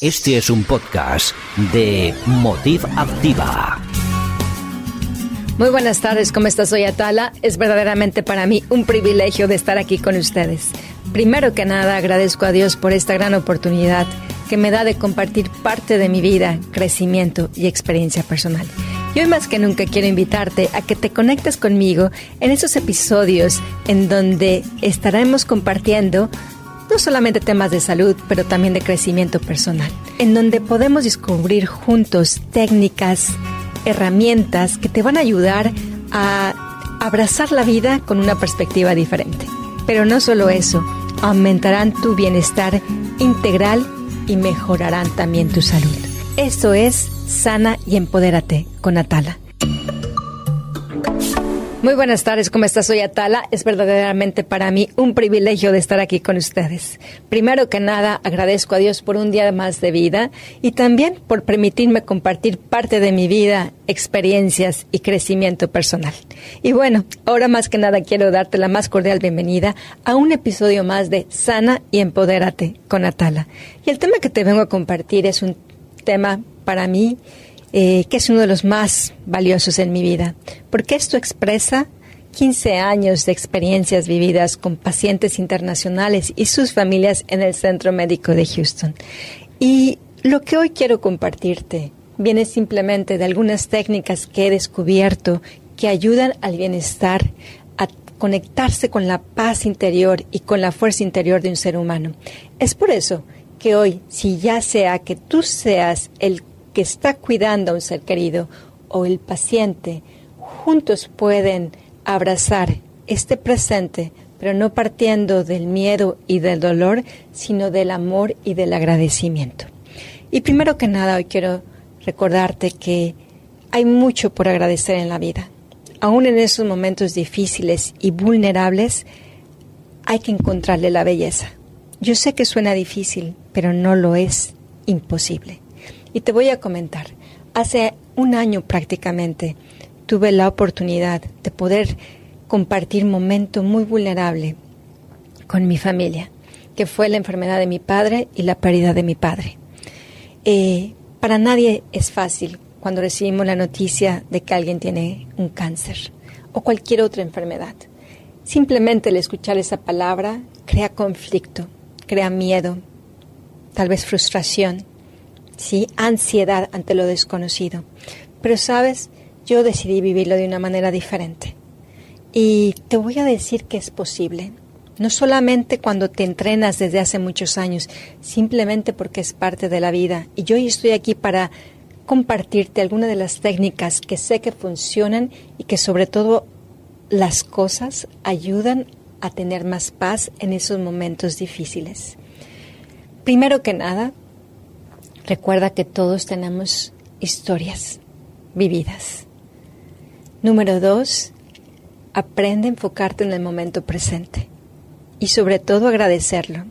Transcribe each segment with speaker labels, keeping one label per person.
Speaker 1: Este es un podcast de Motiv Activa.
Speaker 2: Muy buenas tardes, ¿cómo estás? Soy Atala. Es verdaderamente para mí un privilegio de estar aquí con ustedes. Primero que nada, agradezco a Dios por esta gran oportunidad que me da de compartir parte de mi vida, crecimiento y experiencia personal. Y hoy más que nunca quiero invitarte a que te conectes conmigo en esos episodios en donde estaremos compartiendo no solamente temas de salud, pero también de crecimiento personal, en donde podemos descubrir juntos técnicas, herramientas que te van a ayudar a abrazar la vida con una perspectiva diferente. Pero no solo eso, aumentarán tu bienestar integral y mejorarán también tu salud. Esto es Sana y Empodérate con Atala. Muy buenas tardes, ¿cómo estás? Soy Atala. Es verdaderamente para mí un privilegio de estar aquí con ustedes. Primero que nada, agradezco a Dios por un día más de vida y también por permitirme compartir parte de mi vida, experiencias y crecimiento personal. Y bueno, ahora más que nada quiero darte la más cordial bienvenida a un episodio más de Sana y Empodérate con Atala. Y el tema que te vengo a compartir es un tema para mí eh, que es uno de los más valiosos en mi vida, porque esto expresa 15 años de experiencias vividas con pacientes internacionales y sus familias en el Centro Médico de Houston. Y lo que hoy quiero compartirte viene simplemente de algunas técnicas que he descubierto que ayudan al bienestar, a conectarse con la paz interior y con la fuerza interior de un ser humano. Es por eso que hoy, si ya sea que tú seas el que está cuidando a un ser querido o el paciente juntos pueden abrazar este presente, pero no partiendo del miedo y del dolor, sino del amor y del agradecimiento. Y primero que nada, hoy quiero recordarte que hay mucho por agradecer en la vida. Aún en esos momentos difíciles y vulnerables, hay que encontrarle la belleza. Yo sé que suena difícil, pero no lo es imposible. Y te voy a comentar, hace un año prácticamente tuve la oportunidad de poder compartir momento muy vulnerable con mi familia, que fue la enfermedad de mi padre y la pérdida de mi padre. Eh, para nadie es fácil cuando recibimos la noticia de que alguien tiene un cáncer o cualquier otra enfermedad. Simplemente el escuchar esa palabra crea conflicto, crea miedo, tal vez frustración, ¿sí? ansiedad ante lo desconocido. Pero sabes, yo decidí vivirlo de una manera diferente. Y te voy a decir que es posible. No solamente cuando te entrenas desde hace muchos años, simplemente porque es parte de la vida. Y yo estoy aquí para compartirte algunas de las técnicas que sé que funcionan y que sobre todo las cosas ayudan a tener más paz en esos momentos difíciles. Primero que nada, Recuerda que todos tenemos historias vividas. Número dos, aprende a enfocarte en el momento presente y sobre todo agradecerlo.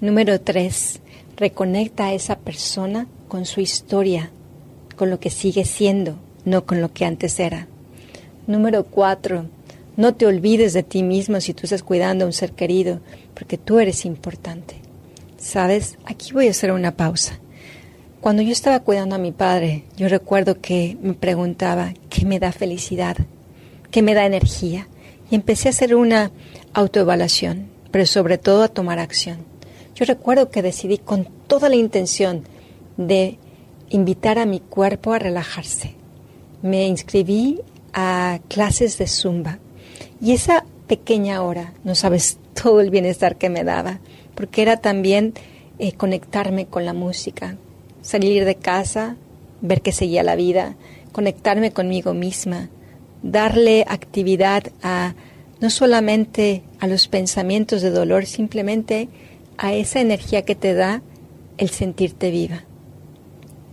Speaker 2: Número tres, reconecta a esa persona con su historia, con lo que sigue siendo, no con lo que antes era. Número cuatro, no te olvides de ti mismo si tú estás cuidando a un ser querido, porque tú eres importante. ¿Sabes? Aquí voy a hacer una pausa. Cuando yo estaba cuidando a mi padre, yo recuerdo que me preguntaba qué me da felicidad, qué me da energía. Y empecé a hacer una autoevaluación, pero sobre todo a tomar acción. Yo recuerdo que decidí con toda la intención de invitar a mi cuerpo a relajarse. Me inscribí a clases de zumba y esa pequeña hora, no sabes todo el bienestar que me daba, porque era también eh, conectarme con la música, salir de casa, ver que seguía la vida, conectarme conmigo misma, darle actividad a no solamente a los pensamientos de dolor, simplemente a esa energía que te da el sentirte viva.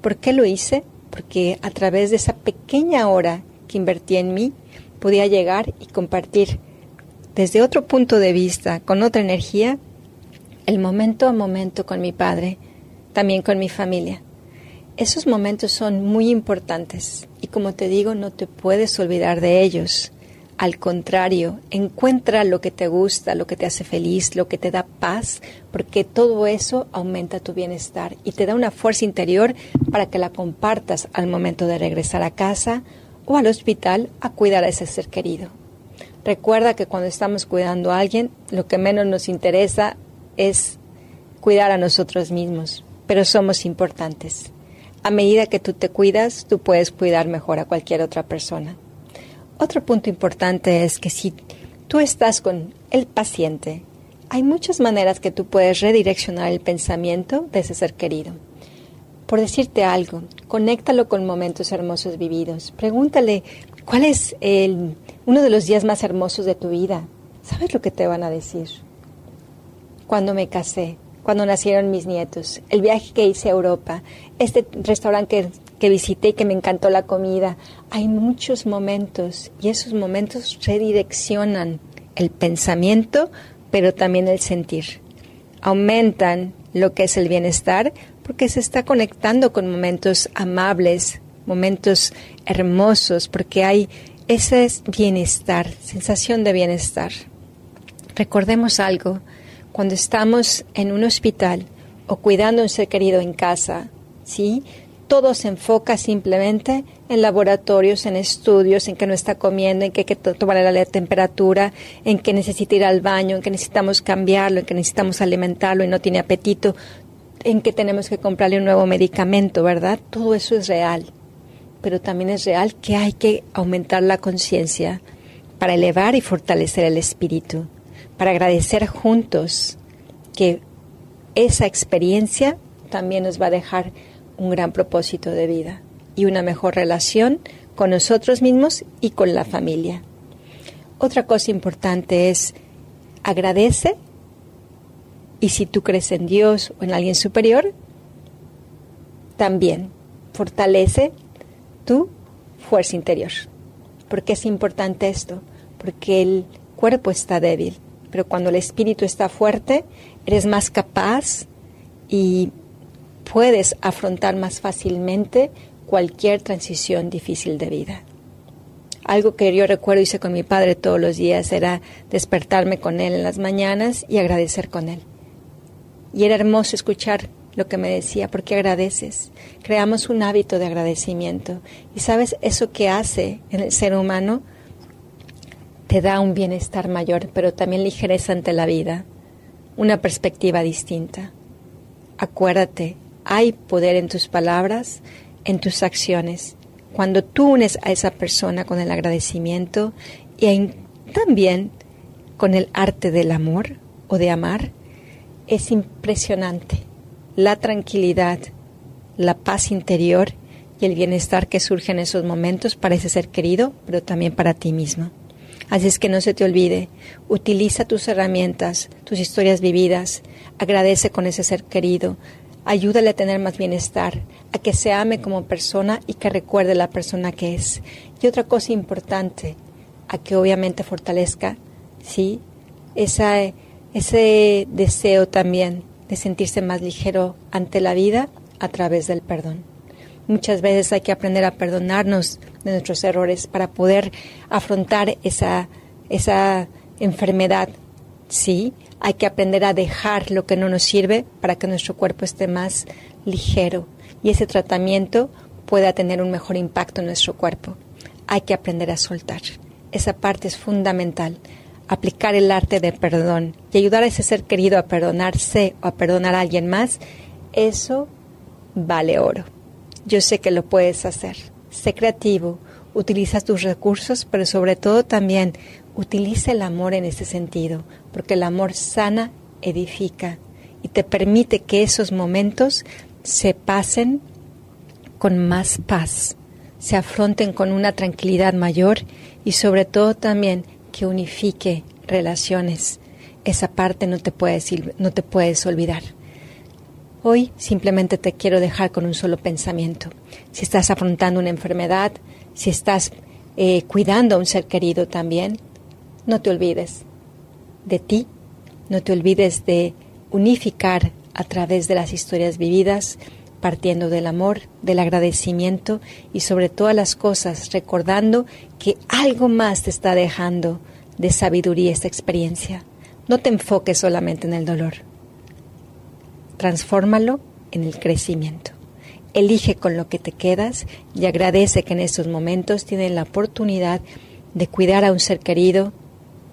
Speaker 2: ¿Por qué lo hice? Porque a través de esa pequeña hora que invertí en mí, podía llegar y compartir desde otro punto de vista, con otra energía, el momento a momento con mi padre, también con mi familia. Esos momentos son muy importantes y como te digo, no te puedes olvidar de ellos. Al contrario, encuentra lo que te gusta, lo que te hace feliz, lo que te da paz, porque todo eso aumenta tu bienestar y te da una fuerza interior para que la compartas al momento de regresar a casa o al hospital a cuidar a ese ser querido. Recuerda que cuando estamos cuidando a alguien, lo que menos nos interesa es cuidar a nosotros mismos, pero somos importantes. A medida que tú te cuidas, tú puedes cuidar mejor a cualquier otra persona. Otro punto importante es que si tú estás con el paciente, hay muchas maneras que tú puedes redireccionar el pensamiento de ese ser querido. Por decirte algo, conéctalo con momentos hermosos vividos. Pregúntale cuál es el, uno de los días más hermosos de tu vida. ¿Sabes lo que te van a decir? Cuando me casé, cuando nacieron mis nietos, el viaje que hice a Europa, este restaurante que que visité y que me encantó la comida. Hay muchos momentos y esos momentos redireccionan el pensamiento, pero también el sentir. Aumentan lo que es el bienestar porque se está conectando con momentos amables, momentos hermosos, porque hay ese bienestar, sensación de bienestar. Recordemos algo, cuando estamos en un hospital o cuidando a un ser querido en casa, ¿sí? todo se enfoca simplemente en laboratorios, en estudios, en que no está comiendo, en que hay que tomarle la temperatura, en que necesita ir al baño, en que necesitamos cambiarlo, en que necesitamos alimentarlo y no tiene apetito, en que tenemos que comprarle un nuevo medicamento, ¿verdad? Todo eso es real. Pero también es real que hay que aumentar la conciencia para elevar y fortalecer el espíritu, para agradecer juntos que esa experiencia también nos va a dejar un gran propósito de vida y una mejor relación con nosotros mismos y con la familia. Otra cosa importante es agradece y si tú crees en Dios o en alguien superior, también fortalece tu fuerza interior. ¿Por qué es importante esto? Porque el cuerpo está débil, pero cuando el espíritu está fuerte, eres más capaz y puedes afrontar más fácilmente cualquier transición difícil de vida. Algo que yo recuerdo hice con mi padre todos los días era despertarme con él en las mañanas y agradecer con él. Y era hermoso escuchar lo que me decía, porque agradeces. Creamos un hábito de agradecimiento. Y sabes, eso que hace en el ser humano te da un bienestar mayor, pero también ligereza ante la vida, una perspectiva distinta. Acuérdate hay poder en tus palabras, en tus acciones. Cuando tú unes a esa persona con el agradecimiento y también con el arte del amor o de amar, es impresionante la tranquilidad, la paz interior y el bienestar que surge en esos momentos para ese ser querido, pero también para ti mismo. Así es que no se te olvide, utiliza tus herramientas, tus historias vividas, agradece con ese ser querido, Ayúdale a tener más bienestar, a que se ame como persona y que recuerde la persona que es. Y otra cosa importante, a que obviamente fortalezca, ¿sí? Ese deseo también de sentirse más ligero ante la vida a través del perdón. Muchas veces hay que aprender a perdonarnos de nuestros errores para poder afrontar esa, esa enfermedad, ¿sí? Hay que aprender a dejar lo que no nos sirve para que nuestro cuerpo esté más ligero y ese tratamiento pueda tener un mejor impacto en nuestro cuerpo. Hay que aprender a soltar. Esa parte es fundamental. Aplicar el arte de perdón y ayudar a ese ser querido a perdonarse o a perdonar a alguien más, eso vale oro. Yo sé que lo puedes hacer. Sé creativo, utiliza tus recursos, pero sobre todo también utiliza el amor en ese sentido, porque el amor sana, edifica y te permite que esos momentos se pasen con más paz, se afronten con una tranquilidad mayor y sobre todo también que unifique relaciones. Esa parte no te puedes, no te puedes olvidar. Hoy simplemente te quiero dejar con un solo pensamiento. Si estás afrontando una enfermedad, si estás eh, cuidando a un ser querido también, no te olvides de ti, no te olvides de unificar a través de las historias vividas partiendo del amor, del agradecimiento y sobre todas las cosas recordando que algo más te está dejando de sabiduría esta experiencia. No te enfoques solamente en el dolor. Transfórmalo en el crecimiento. Elige con lo que te quedas y agradece que en estos momentos tienes la oportunidad de cuidar a un ser querido,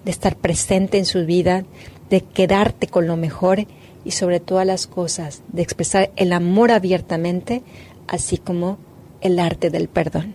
Speaker 2: de estar presente en su vida, de quedarte con lo mejor y sobre todas las cosas, de expresar el amor abiertamente, así como el arte del perdón.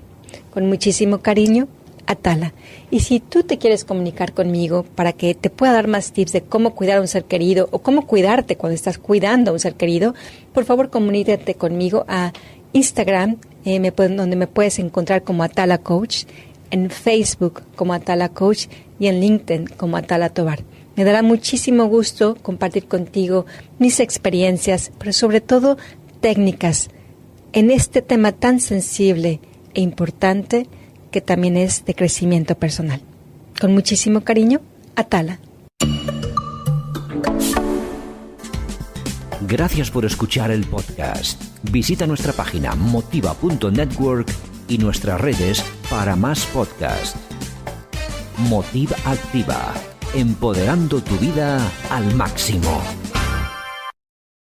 Speaker 2: Con muchísimo cariño, Atala. Y si tú te quieres comunicar conmigo para que te pueda dar más tips de cómo cuidar a un ser querido o cómo cuidarte cuando estás cuidando a un ser querido, por favor comunícate conmigo a Instagram, eh, donde me puedes encontrar como Atala Coach, en Facebook como Atala Coach y en LinkedIn como Atala Tobar. Me dará muchísimo gusto compartir contigo mis experiencias, pero sobre todo técnicas en este tema tan sensible e importante que también es de crecimiento personal. Con muchísimo cariño, Atala.
Speaker 1: Gracias por escuchar el podcast. Visita nuestra página motiva.network y nuestras redes para más podcasts. Motiva Activa, empoderando tu vida al máximo.